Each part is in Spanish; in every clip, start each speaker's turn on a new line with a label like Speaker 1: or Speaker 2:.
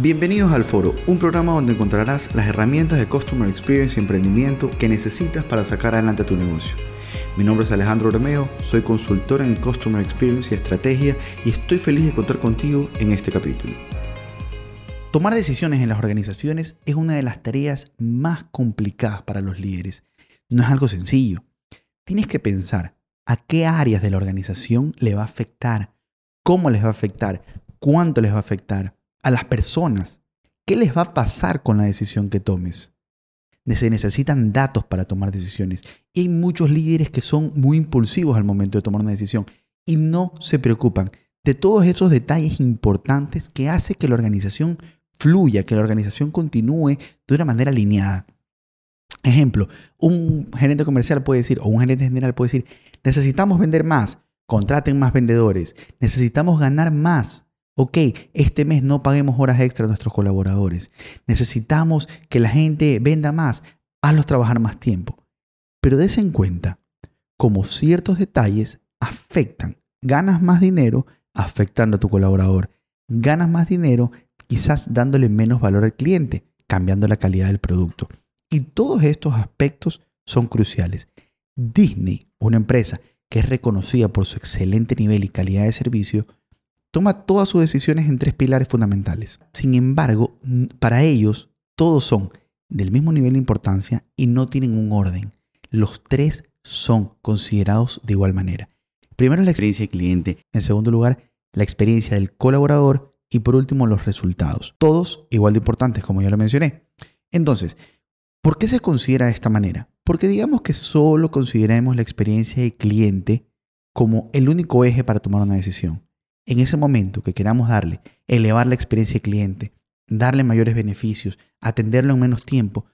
Speaker 1: Bienvenidos al Foro, un programa donde encontrarás las herramientas de Customer Experience y emprendimiento que necesitas para sacar adelante tu negocio. Mi nombre es Alejandro Romeo, soy consultor en Customer Experience y Estrategia y estoy feliz de contar contigo en este capítulo. Tomar decisiones en las organizaciones es una de las tareas más complicadas para los líderes. No es algo sencillo. Tienes que pensar a qué áreas de la organización le va a afectar, cómo les va a afectar, cuánto les va a afectar a las personas. ¿Qué les va a pasar con la decisión que tomes? Se necesitan datos para tomar decisiones. Y hay muchos líderes que son muy impulsivos al momento de tomar una decisión y no se preocupan de todos esos detalles importantes que hace que la organización fluya, que la organización continúe de una manera alineada. Ejemplo, un gerente comercial puede decir, o un gerente general puede decir, necesitamos vender más, contraten más vendedores, necesitamos ganar más, ok, este mes no paguemos horas extra a nuestros colaboradores. Necesitamos que la gente venda más, hazlos trabajar más tiempo. Pero des en cuenta cómo ciertos detalles afectan. Ganas más dinero afectando a tu colaborador. Ganas más dinero quizás dándole menos valor al cliente, cambiando la calidad del producto. Y todos estos aspectos son cruciales. Disney, una empresa que es reconocida por su excelente nivel y calidad de servicio, toma todas sus decisiones en tres pilares fundamentales. Sin embargo, para ellos, todos son del mismo nivel de importancia y no tienen un orden. Los tres son considerados de igual manera. Primero la experiencia del cliente, en segundo lugar la experiencia del colaborador y por último los resultados. Todos igual de importantes, como ya lo mencioné. Entonces, ¿por qué se considera de esta manera? Porque digamos que solo consideremos la experiencia del cliente como el único eje para tomar una decisión en ese momento que queramos darle, elevar la experiencia del cliente, darle mayores beneficios, atenderlo en menos tiempo,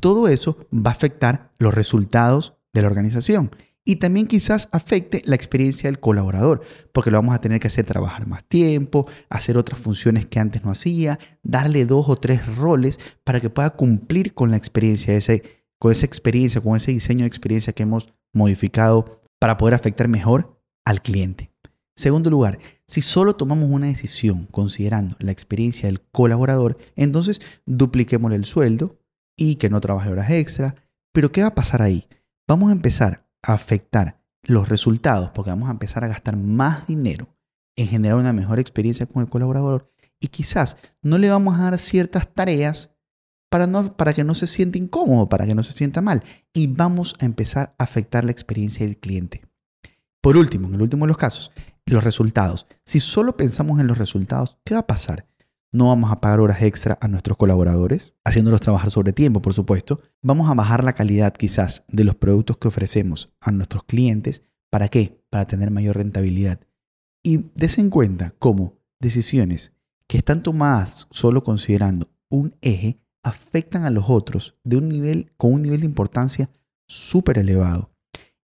Speaker 1: todo eso va a afectar los resultados de la organización. Y también quizás afecte la experiencia del colaborador, porque lo vamos a tener que hacer trabajar más tiempo, hacer otras funciones que antes no hacía, darle dos o tres roles para que pueda cumplir con la experiencia, ese, con esa experiencia, con ese diseño de experiencia que hemos modificado para poder afectar mejor al cliente. Segundo lugar, si solo tomamos una decisión considerando la experiencia del colaborador, entonces dupliquemos el sueldo y que no trabaje horas extra. Pero ¿qué va a pasar ahí? Vamos a empezar a afectar los resultados porque vamos a empezar a gastar más dinero en generar una mejor experiencia con el colaborador y quizás no le vamos a dar ciertas tareas para, no, para que no se sienta incómodo, para que no se sienta mal y vamos a empezar a afectar la experiencia del cliente. Por último, en el último de los casos, los resultados. Si solo pensamos en los resultados, ¿qué va a pasar? No vamos a pagar horas extra a nuestros colaboradores, haciéndolos trabajar sobre tiempo, por supuesto. Vamos a bajar la calidad quizás de los productos que ofrecemos a nuestros clientes. ¿Para qué? Para tener mayor rentabilidad. Y des en cuenta cómo decisiones que están tomadas solo considerando un eje afectan a los otros de un nivel, con un nivel de importancia súper elevado.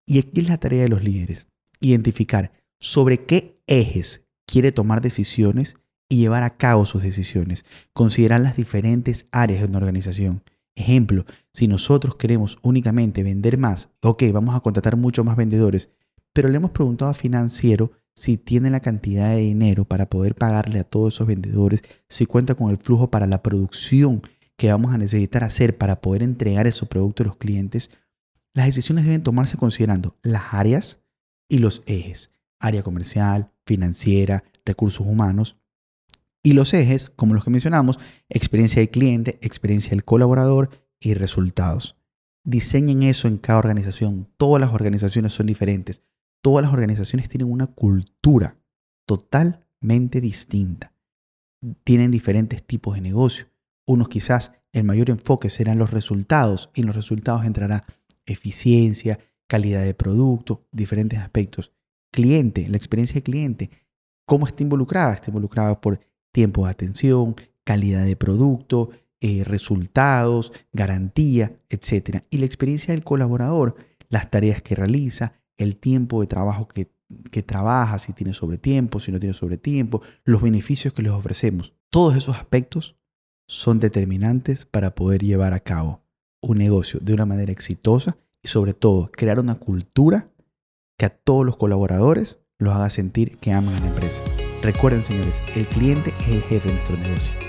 Speaker 1: Y aquí es la tarea de los líderes, identificar sobre qué ejes quiere tomar decisiones y llevar a cabo sus decisiones. Considerar las diferentes áreas de una organización. Ejemplo, si nosotros queremos únicamente vender más, ok, vamos a contratar muchos más vendedores, pero le hemos preguntado a financiero si tiene la cantidad de dinero para poder pagarle a todos esos vendedores, si cuenta con el flujo para la producción que vamos a necesitar hacer para poder entregar esos productos a los clientes, las decisiones deben tomarse considerando las áreas y los ejes área comercial, financiera, recursos humanos. Y los ejes, como los que mencionamos, experiencia del cliente, experiencia del colaborador y resultados. Diseñen eso en cada organización. Todas las organizaciones son diferentes. Todas las organizaciones tienen una cultura totalmente distinta. Tienen diferentes tipos de negocio. Unos quizás el mayor enfoque serán los resultados y en los resultados entrará eficiencia, calidad de producto, diferentes aspectos cliente, la experiencia de cliente, cómo está involucrada. Está involucrada por tiempo de atención, calidad de producto, eh, resultados, garantía, etc. Y la experiencia del colaborador, las tareas que realiza, el tiempo de trabajo que, que trabaja, si tiene sobre tiempo, si no tiene sobre tiempo, los beneficios que les ofrecemos. Todos esos aspectos son determinantes para poder llevar a cabo un negocio de una manera exitosa y sobre todo crear una cultura que a todos los colaboradores los haga sentir que aman a la empresa. Recuerden, señores, el cliente es el jefe de nuestro negocio.